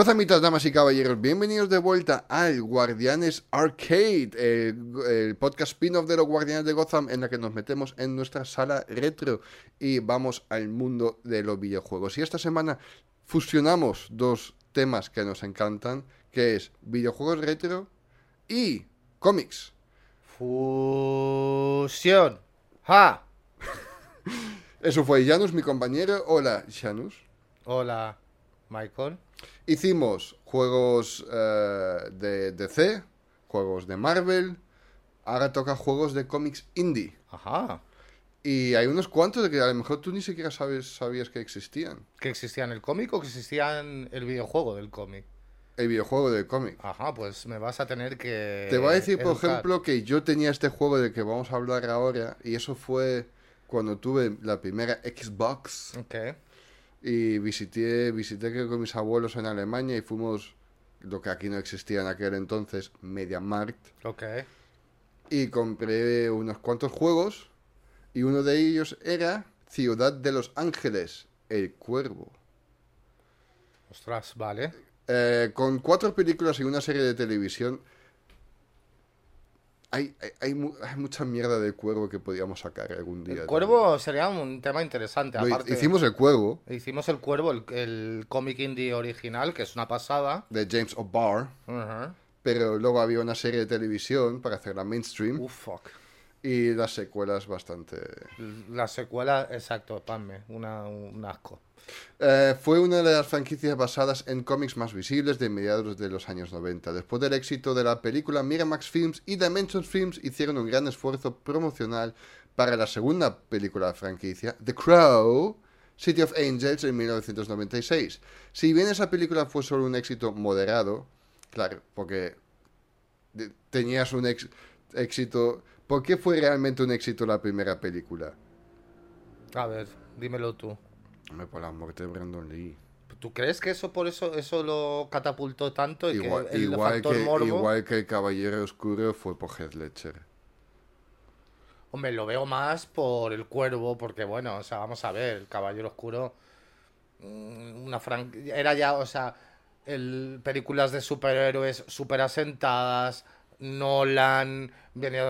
Gozamitas, damas y caballeros, bienvenidos de vuelta al Guardianes Arcade, el, el podcast spin-off de los Guardianes de Gotham en la que nos metemos en nuestra sala retro y vamos al mundo de los videojuegos. Y esta semana fusionamos dos temas que nos encantan, que es videojuegos retro y cómics. Fusión. ¡Ja! Eso fue Janus, mi compañero. Hola, Janus. Hola, Michael. Hicimos juegos eh, de DC, juegos de Marvel, ahora toca juegos de cómics indie. Ajá. Y hay unos cuantos de que a lo mejor tú ni siquiera sabes, sabías que existían. ¿Que existía en el cómic o que existía en el videojuego del cómic? El videojuego de cómic. Ajá, pues me vas a tener que. Te voy a decir, por ejemplo, que yo tenía este juego del que vamos a hablar ahora, y eso fue cuando tuve la primera Xbox. Ok. Y visité, visité creo, con mis abuelos en Alemania y fuimos, lo que aquí no existía en aquel entonces, MediaMarkt. Ok. y compré unos cuantos juegos y uno de ellos era Ciudad de los Ángeles, El Cuervo. Ostras, vale. Eh, con cuatro películas y una serie de televisión, hay, hay, hay mu- hay mucha mierda de Cuervo que podíamos sacar algún día. El cuervo sería un tema interesante. Lo Aparte, hicimos El Cuervo hicimos el cuervo, el, el cómic indie original, que es una pasada. de James O'Barr, pero luego había una serie de televisión para hacerla mainstream Uf, fuck. Y las secuelas bastante... La secuela, exacto, panme. Una, un asco. Eh, fue una de las franquicias basadas en cómics más visibles de mediados de los años 90. Después del éxito de la película, Miramax Films y Dimension Films hicieron un gran esfuerzo promocional para la segunda película de la franquicia, The Crow, City of Angels, en 1996. Si bien esa película fue solo un éxito moderado, claro, porque tenías un éxito... ¿Por qué fue realmente un éxito la primera película? A ver, dímelo tú. Hombre, por la muerte de Brandon Lee. ¿Tú crees que eso por eso eso lo catapultó tanto y Igual, que el igual factor que, morbo? igual que el Caballero Oscuro fue por Heath Ledger. Hombre, lo veo más por el cuervo, porque bueno, o sea, vamos a ver, el Caballero Oscuro, mm, una fran... era ya, o sea, el películas de superhéroes super asentadas, Nolan, venía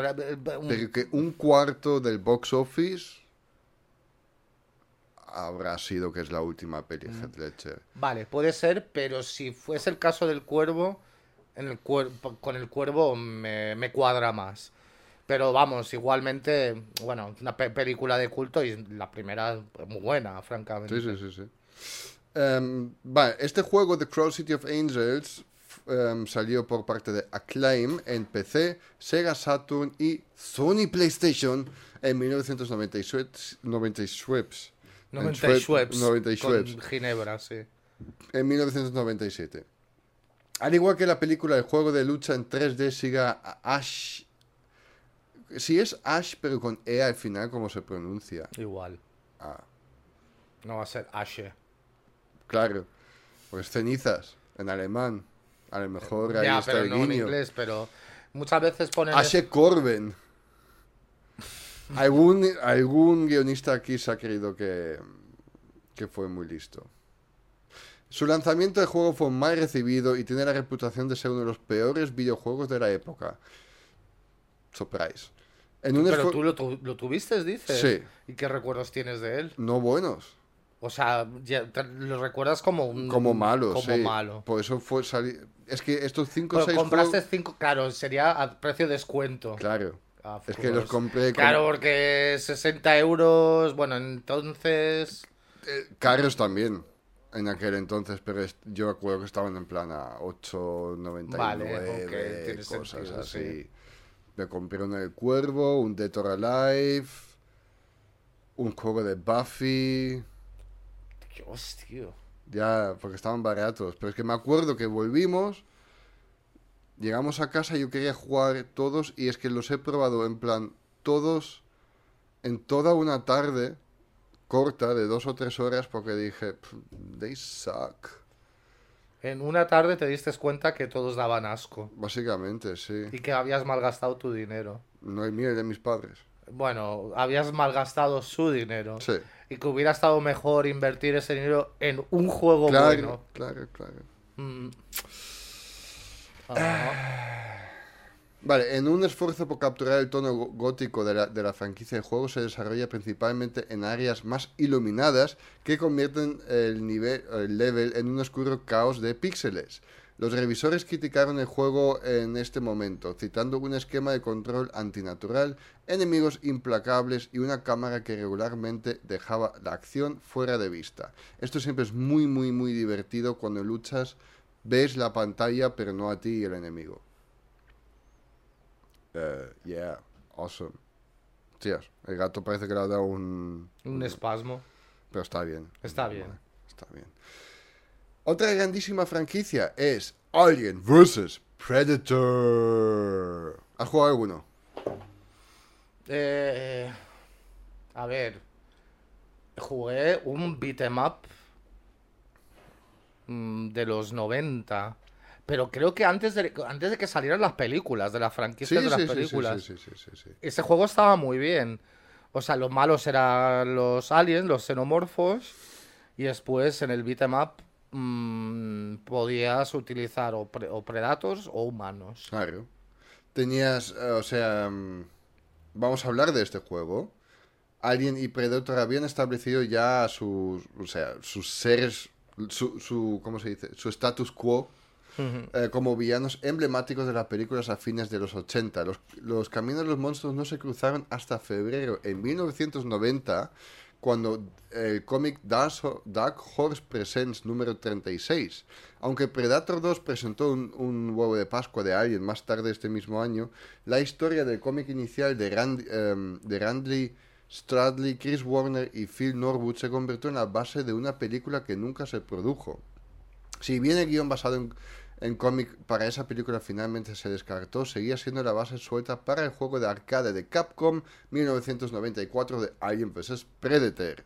un- Pero que un cuarto del box office habrá sido que es la última peli de Heath Ledger. Vale, puede ser, pero si fuese el caso del cuervo, en el cuer- con el cuervo me, me cuadra más. Pero vamos, igualmente, bueno, una pe- película de culto y la primera es muy buena, francamente. Sí, sí, sí, sí. Em, vale, este juego, The Crow City of Angels, em, salió por parte de Acclaim en PC, Sega Saturn y Sony PlayStation en 1996. 96. 90 En y Schweppes, 90 y con Schweppes. Ginebra, sí. en 1997. Al igual que la película, el juego de lucha en 3D siga Ash. Si es Ash, pero con E al final, ¿cómo se pronuncia? Igual. Ah, No va a ser Ashe. claro. Pues cenizas, en alemán. A lo mejor ahí Ya, está pero el no en inglés, pero muchas veces ponen... Ashe Corben. Algún, algún guionista aquí se ha creído que, que fue muy listo. Su lanzamiento de juego fue mal recibido y tiene la reputación de ser uno de los peores videojuegos de la época. Surprise. En un Pero tú lo, tu- lo tuviste, dices. Sí. ¿Y qué recuerdos tienes de él? No buenos, O sea, ya te- lo recuerdas como un... como malos. Como sí. malo. Por eso fue salir. Es que estos 5 o Pero 6 compraste juegos. cinco... Claro, sería a precio de descuento. Claro. Ah, Es que pues, los compré con- Claro, porque 60 euros... Bueno, entonces... eh, caros también. en aquel entonces, pero yo recuerdo que estaban en plan a 8.99, Vale, ok, tiene cosas sentido, así. sí. Me compré uno del Cuervo, un Dead or Alive, un juego de Buffy, Dios, tío. ya, porque estaban baratos. Pero es que me acuerdo que volvimos, llegamos a casa y yo quería jugar todos y es que los he probado en plan todos en toda una tarde corta de dos o tres horas porque dije, "Pff, they suck. En una tarde te diste cuenta que todos daban asco Básicamente, sí. y que habías malgastado tu dinero. No hay mío, el de mis padres. Bueno, habías malgastado su dinero. Sí. Y que hubiera estado mejor invertir ese dinero en un juego Claro, bueno. claro, claro. Mm. Ah, Vale, en un esfuerzo por capturar el tono gó- gótico de la, de la franquicia de juego se desarrolla principalmente en áreas más iluminadas que convierten el, nivel, el level en un oscuro caos de píxeles. Los revisores criticaron el juego en este momento, citando un esquema de control antinatural, enemigos implacables y una cámara que regularmente dejaba la acción fuera de vista. Esto siempre es muy, muy, muy divertido cuando luchas, ves la pantalla pero no a ti y el enemigo. Eh, yeah, awesome. Tías, el gato parece que le ha dado un... un espasmo. Pero está bien. Está bien. Está bien. Otra grandísima franquicia es Alien vs. Predator. ¿Has jugado alguno? Eh, a ver. Jugué un beat'em up mm, de los 90. Pero creo que antes de, antes de que salieran las películas, de las franquicias de las películas. sí, sí, sí, sí, sí. Ese juego estaba muy bien. O sea, los malos eran los aliens, los xenomorfos. Y después en el beat'em up mm, podías utilizar o, pre- o predators o humanos. Claro. Tenías, eh, o sea, mm, vamos a hablar de este juego. Alien y Predator habían establecido ya sus, o sea, sus seres, su, su ¿cómo se dice? Su status quo eh, como villanos emblemáticos de las películas a fines de los 80. Los, los caminos de los monstruos no se cruzaron hasta febrero en 1990, cuando el cómic Dark Ho- Dark Horse Presents número 36. Aunque Predator 2 presentó un, huevo de Pascua de Alien más tarde este mismo año, la historia del cómic inicial de, Rand, em, de Randley Stradley, Chris Warner y Phil Norwood se convirtió en la base de una película que nunca se produjo. Si bien el guion basado en, en cómic para esa película finalmente se descartó, seguía siendo la base suelta para el juego de arcade de Capcom 1994 de Alien vs Predator.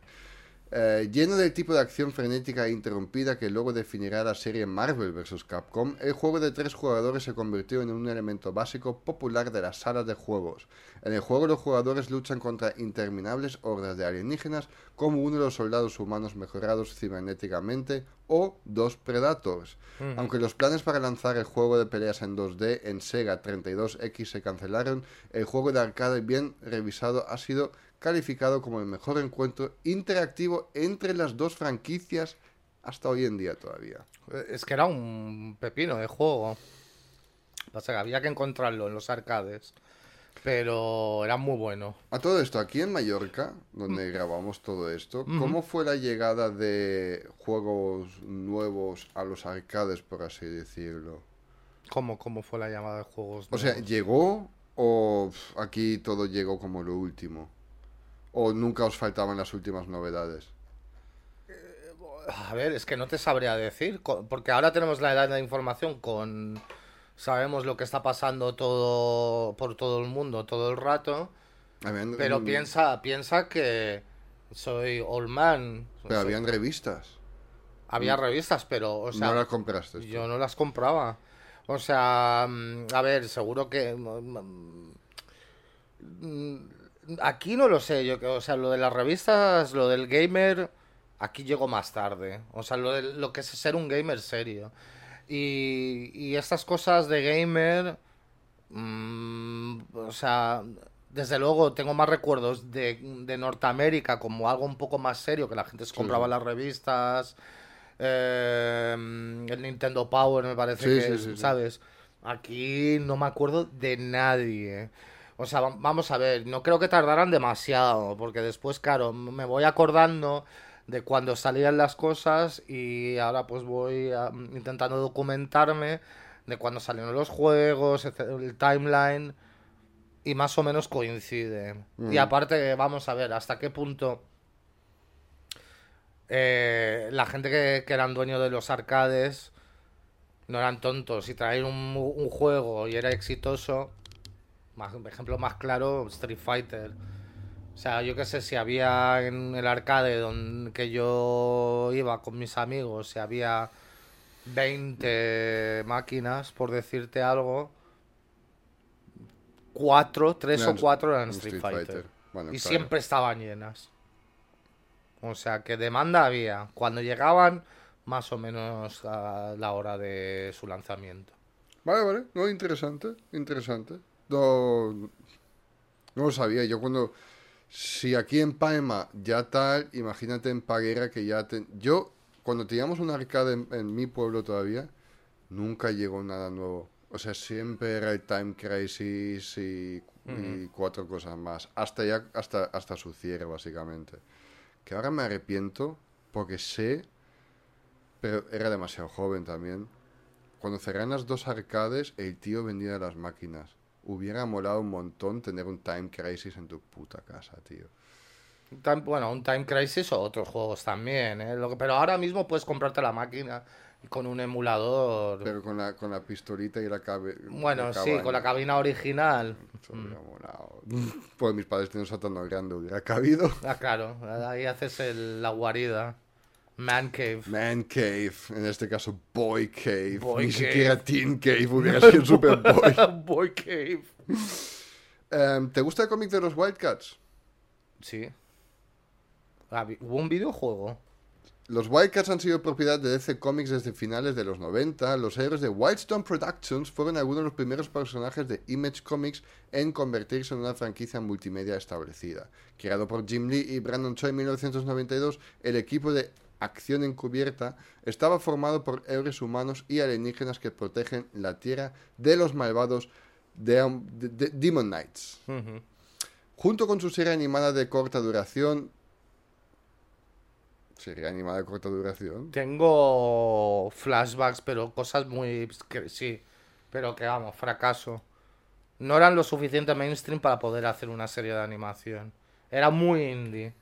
Eh, lleno del tipo de acción frenética e interrumpida que luego definirá la serie Marvel vs. Capcom, el juego de tres jugadores se convirtió en un elemento básico popular de las salas de juegos. En el juego los jugadores luchan contra interminables hordas de alienígenas como uno de los soldados humanos mejorados cibernéticamente o dos Predators. Aunque los planes para lanzar el juego de peleas en 2D en Sega 32X se cancelaron, el juego de arcade bien revisado ha sido calificado como el mejor encuentro interactivo entre las dos franquicias hasta hoy en día todavía. Es que era un pepino de juego. Pasa que había que encontrarlo en los arcades. Pero era muy bueno. A todo esto, aquí en Mallorca, donde grabamos todo esto, ¿cómo fue la llegada de juegos nuevos a los arcades, por así decirlo? ¿Cómo, cómo fue la llamada de juegos? O sea, nuevos? ¿llegó o aquí todo llegó como lo último? ¿O nunca os faltaban las últimas novedades? A ver, es que no te sabría decir. Porque ahora tenemos la edad de información con. Sabemos lo que está pasando todo por todo el mundo todo el rato. Habían- Pero mm, piensa, piensa que soy old man. Pero Soy- habían revistas. había revistas, pero, o sea, no las compraste. Yo no las compraba. O sea, mm, a ver, seguro que... Aquí no lo sé, yo que, o sea, lo de las revistas, lo del gamer, aquí llegó más tarde. O sea, lo, de, lo que es ser un gamer serio. Y, y estas cosas de gamer, mm, o sea, desde luego tengo más recuerdos de, de Norteamérica como algo un poco más serio, que la gente se compraba sí. las revistas. eh, el Nintendo Power me parece Sí, que sí. ¿sabes? Aquí no me acuerdo de nadie. O sea, va- vamos a ver, no creo que tardaran demasiado, porque después, claro, me voy acordando de cuando salían las cosas y ahora pues voy a- intentando documentarme de cuando salieron los juegos, el timeline y más o menos coincide. Y aparte, vamos a ver hasta qué punto eh, la gente que, que eran dueños de los arcades no eran tontos y traer un, un juego y era exitoso. Más, ejemplo más claro, Street Fighter. O sea, yo qué sé, si había en el arcade donde que yo iba con mis amigos, si había 20 máquinas, por decirte algo, cuatro, tres o cuatro eran Street, Street Fighter. Fighter. Bueno, y claro. siempre estaban llenas. O sea, que demanda había. Cuando llegaban, más o menos a la hora de su lanzamiento. Vale, vale. No, interesante, interesante. No, no lo sabía. Yo cuando... Si aquí en Palma ya tal, imagínate en Paguera que ya... Yo, cuando teníamos un arcade en, en mi pueblo todavía, nunca llegó nada nuevo. O sea, siempre era el Time Crisis y, y cuatro cosas más. Hasta ya, hasta, hasta su cierre, básicamente. Que ahora me arrepiento porque sé, pero era demasiado joven también. Cuando cerraron las dos arcades, el tío vendía las máquinas. Hubiera molado un montón tener un Time Crisis en tu puta casa, tío. Time- bueno, un Time Crisis o otros juegos también, ¿eh? Lo que- pero ahora mismo puedes comprarte la máquina con un emulador. Pero con la, con la pistolita y la cabe. bueno, la sí, con la cabina original. Molado. Pues mis padres tienen un sótano grande, hubiera cabido. Ah, claro, ahí haces el- la guarida. Man Cave. Man Cave, en este caso Boy Cave. Boy Ni Cave. siquiera Teen Cave hubiera sido Super Boy. Boy Cave. Em, ¿Te gusta el cómic de los Wildcats? Sí. Ah, Hubo un videojuego. Los Wildcats han sido propiedad de DC Comics desde finales de los 90. Los héroes de Wildstorm Productions fueron algunos de los primeros personajes de Image Comics en convertirse en una franquicia multimedia establecida. Creado por Jim Lee y Brandon Choi en 1992, el equipo de acción encubierta estaba formado por héroes humanos y alienígenas que protegen la Tierra de los malvados de, de- de- Demon Knights. Junto con su serie animada de corta duración. Serie animada de corta duración. Tengo flashbacks, pero cosas muy... que sí, pero que vamos, fracaso. No eran lo suficiente mainstream para poder hacer una serie de animación. Era muy indie.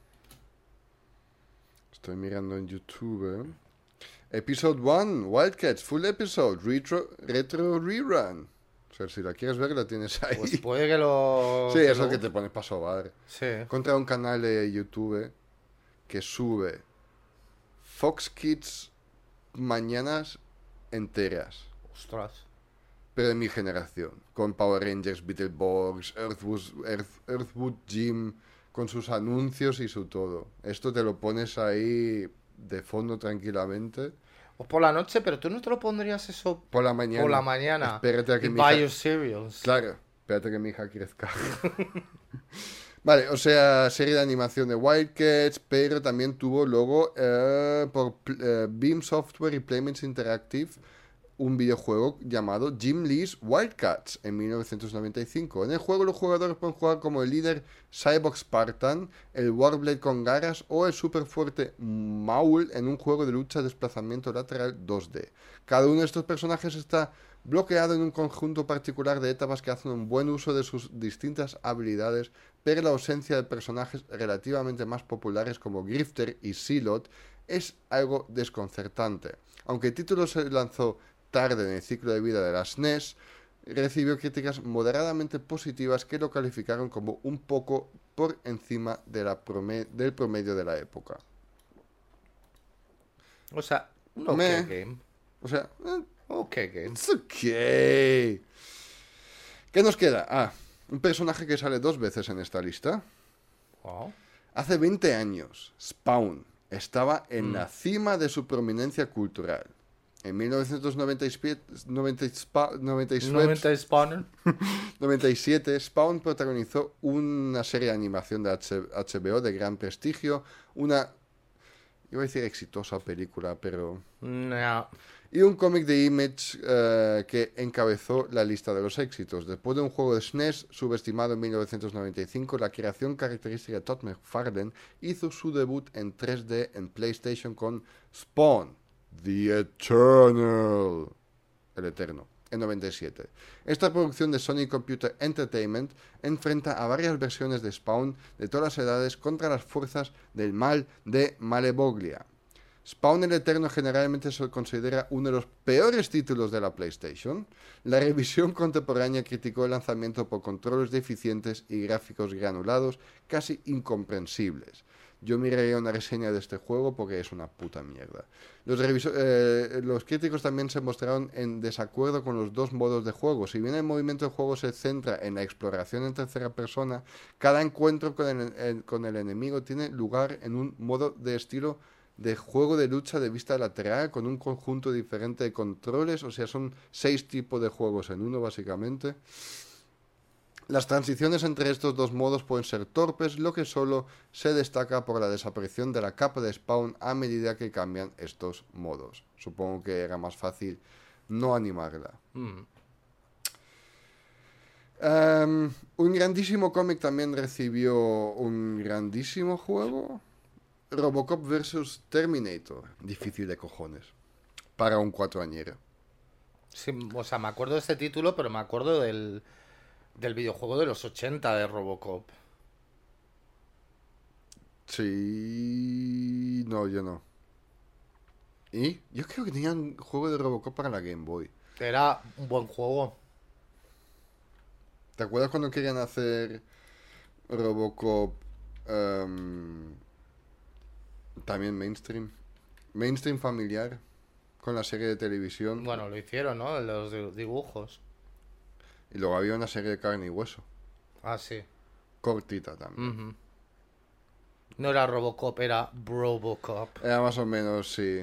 Estoy mirando en YouTube. Episode 1, Wildcats, full episode, retro, retro rerun. O sea, si la quieres ver, la tienes ahí. Pues puede que lo... sí, que eso lo- que te pones para sobar. Sí. Contra un canal de YouTube que sube Fox Kids mañanas enteras. Ostras. pero de mi generación, con Power Rangers, Beetleborgs, Earthwood, Earth- Earthwood Jim, con sus anuncios y su todo. Esto te lo pones ahí de fondo tranquilamente. O por la noche, pero tú no te lo pondrías eso Por la mañana. por la mañana. Espérate a que y mi buy hija... your cereals. Claro, espérate que mi hija crezca. vale, o sea, serie de animación de Wildcats, pero también tuvo luego eh, por eh, Beam Software y Playmates Interactive un videojuego llamado Jim Lee's Wildcats en 1995. En el juego los jugadores pueden jugar como el líder Cyborg Spartan, el Warblade con garras o el super fuerte Maul en un juego de lucha de desplazamiento lateral 2D. Cada uno de estos personajes está bloqueado en un conjunto particular de etapas que hacen un buen uso de sus distintas habilidades, pero la ausencia de personajes relativamente más populares como Grifter y Silot es algo desconcertante. Aunque el título se lanzó tarde en el ciclo de vida de la SNES, recibió críticas moderadamente positivas que lo calificaron como un poco por encima de la prome- del promedio de la época. O sea, un ok Meh. game. O sea, eh, Ok game. It's okay. ¿Qué nos queda? Ah, un personaje que sale dos veces en esta lista. Wow. Hace 20 años, Spawn estaba en la cima de su prominencia cultural. En 1997, 90 spa- 97, 90 spawner. 97, Spawn protagonizó una serie de animación de HBO de gran prestigio, una Iba a decir exitosa película, pero... No. Y un cómic de Image eh, que encabezó la lista de los éxitos. Después de un juego de SNES subestimado en 1995, la creación característica de Todd McFarlane hizo su debut en 3D en PlayStation con Spawn, The Eternal, el Eterno, en 97. Esta producción de Sony Computer Entertainment enfrenta a varias versiones de Spawn de todas las edades contra las fuerzas del mal de Malevoglia. Spawn el Eterno generalmente se considera uno de los peores títulos de la PlayStation. La revisión contemporánea criticó el lanzamiento por controles deficientes y gráficos granulados casi incomprensibles. Yo miraría una reseña de este juego porque es una puta mierda. Los, eh, los, críticos también se mostraron en desacuerdo con los dos modos de juego. Si bien el movimiento del juego se centra en la exploración en tercera persona, cada encuentro con el enemigo tiene lugar en un modo de estilo de juego de lucha de vista lateral con un conjunto diferente de controles, o sea, son seis tipos de juegos en uno básicamente. Las transiciones entre estos dos modos pueden ser torpes, lo que solo se destaca por la desaparición de la capa de spawn a medida que cambian estos modos. Supongo que era más fácil no animarla. Mm. Em, un grandísimo cómic también recibió un grandísimo juego. Robocop vs Terminator. Difícil de cojones. Para un cuatroañero. Sí, o sea, me acuerdo de este título, pero me acuerdo del, del videojuego de los 80 de Robocop. Sí. No, yo no. ¿Y? Yo creo que tenían juego de Robocop para la Game Boy. Era un buen juego. ¿Te acuerdas cuando querían hacer Robocop um, también mainstream. Mainstream familiar. Con la serie de televisión. Bueno, lo hicieron, ¿no? Los dibujos. Y luego había una serie de carne y hueso. Ah, sí. Cortita también. No era Robocop, era Robocop. Era más o menos, sí.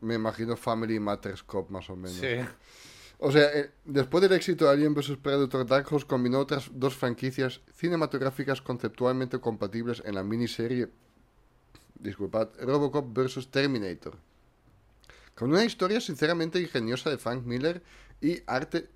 Me imagino Family Matters Cop, más o menos. Sí. O sea, eh, después del éxito de Alien vs Predator, Dark Horse combinó otras dos franquicias cinematográficas conceptualmente compatibles en la miniserie disculpad, Robocop vs. Terminator. Con una historia sinceramente ingeniosa de Frank Miller y arte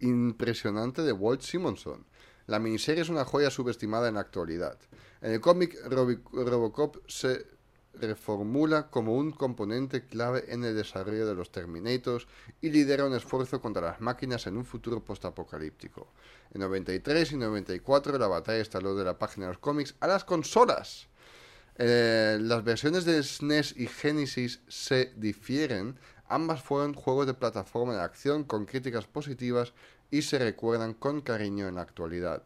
impresionante de Walt Simonson. La miniserie es una joya subestimada en la actualidad. En el cómic, Robocop se reformula como un componente clave en el desarrollo de los Terminators y lidera un esfuerzo contra las máquinas en un futuro postapocalíptico. En 93 y 94 la batalla instaló de la página de los cómics a las consolas. Eh, las versiones de SNES y Genesis se difieren. Ambas fueron juegos de plataforma de acción con críticas positivas y se recuerdan con cariño en la actualidad.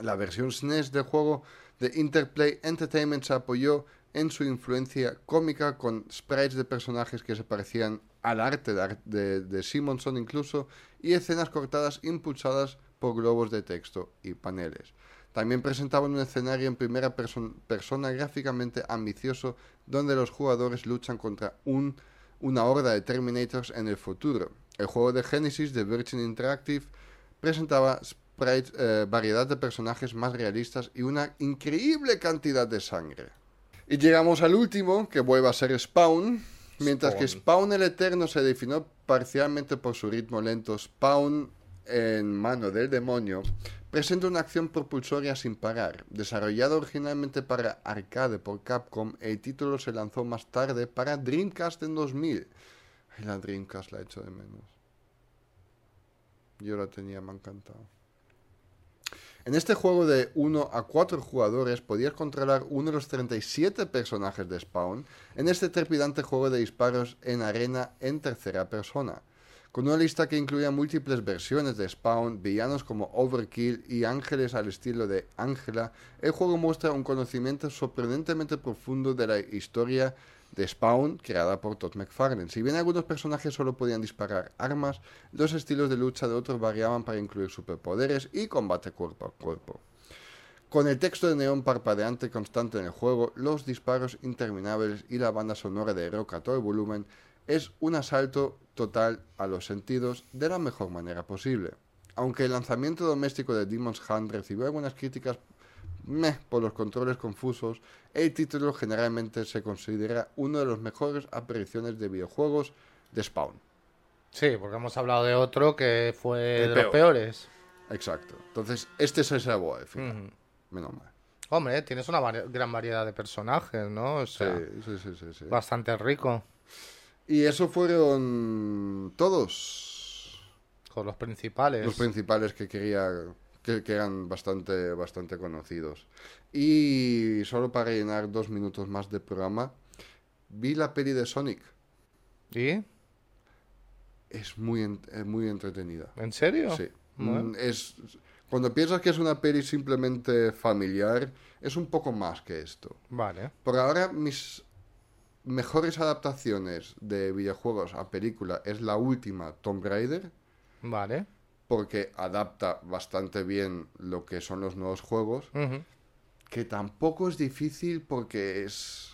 La versión SNES del juego de Interplay Entertainment se apoyó en su influencia cómica con sprites de personajes que se parecían al arte de Simonson incluso y escenas cortadas impulsadas por globos de texto y paneles. También presentaban un escenario en primera persona gráficamente ambicioso donde los jugadores luchan contra un, una horda de Terminators en el futuro. El juego de Genesis de Virgin Interactive presentaba eh, variedad de personajes más realistas y una increíble cantidad de sangre. Y llegamos al último, que vuelve a ser Spawn. Mientras que Spawn el Eterno se definió parcialmente por su ritmo lento, Spawn en mano del demonio presenta una acción propulsoria sin parar. Desarrollado originalmente para arcade por Capcom, el título se lanzó más tarde para Dreamcast en 2000. Ay, la Dreamcast la he hecho de menos. Yo la tenía, me ha encantado. En este juego de 1 a 4 jugadores podías controlar uno de los 37 personajes de Spawn en este trepidante juego de disparos en arena en tercera persona con una lista que incluía múltiples versiones de Spawn, villanos como Overkill y ángeles al estilo de Angela, el juego muestra un conocimiento sorprendentemente profundo de la historia de Spawn creada por Todd McFarlane. Si bien algunos personajes solo podían disparar armas, los estilos de lucha de otros variaban para incluir superpoderes y combate cuerpo a cuerpo. Con el texto de neón parpadeante constante en el juego, los disparos interminables y la banda sonora de rock a todo volumen, es un asalto total a los sentidos de la mejor manera posible. Aunque el lanzamiento doméstico de Demon's Hunt recibió algunas críticas meh por los controles confusos, el título generalmente se considera una de las mejores apariciones de videojuegos de Spawn. Sí, porque hemos hablado de otro que fue El de peor. los peores. Exacto. Entonces, este se salvó al final. Ujú. Menos mal. Hombre, tienes una vari- gran variedad de personajes, ¿no? O sea, sí, sí, sí, sí. bastante rico. Y eso fueron todos Con los principales. los principales que quería que, que eran bastante bastante conocidos. Y solo para llenar dos minutos más de programa, vi la peli de Sonic. ¿Y? Es muy es muy entretenida. ¿En serio? Sí. Bueno. Mm, Es cuando piensas que es una peli simplemente familiar, es un poco más que esto. Vale. Por ahora, mis mejores adaptaciones de videojuegos a película es la última Tomb Raider, Vale. porque adapta bastante bien lo que son los nuevos juegos, que tampoco es difícil porque es...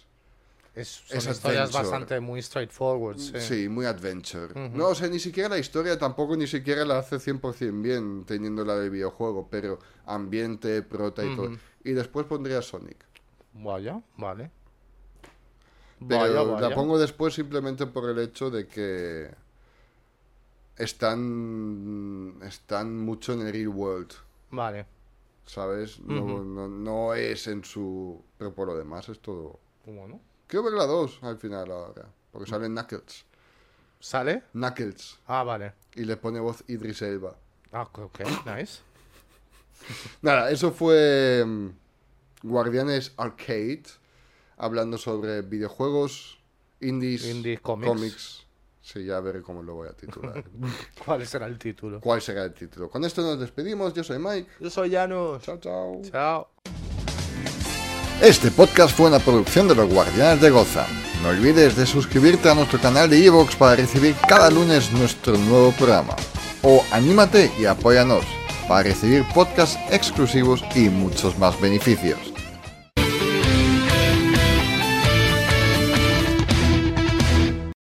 Es, son Es historias adventure. bastante muy straightforward, sí. Sí, muy adventure. No, o sea, ni siquiera la historia tampoco ni siquiera la hace 100% bien teniendo la del videojuego, pero ambiente, prota y todo. Y después pondría Sonic. Vaya, vale. Pero Vaya, vaya. la pongo después simplemente por el hecho de que están, están mucho en el real world, Vale. ¿sabes? No, no, no es en su... Pero por lo demás es todo... Bueno. Quiero ver la 2 al final ahora, porque sale Knuckles. ¿Sale? Knuckles. Ah, vale. Y le pone voz Idris Elba. Ah, ok, nice. Nada, eso fue mm, Guardianes Arcade, hablando sobre videojuegos, indies, Indies, cómics. Sí, ya veré cómo lo voy a titular. ¿Cuál será el título? ¿Cuál será el título? Con esto nos despedimos. Yo soy Mike. Yo soy Janus. Chao, chao. Chao. Este podcast fue una producción de los Guardianes de Goza. No olvides de suscribirte a nuestro canal de Evox para recibir cada lunes nuestro nuevo programa. O anímate y apóyanos para recibir podcasts exclusivos y muchos más beneficios.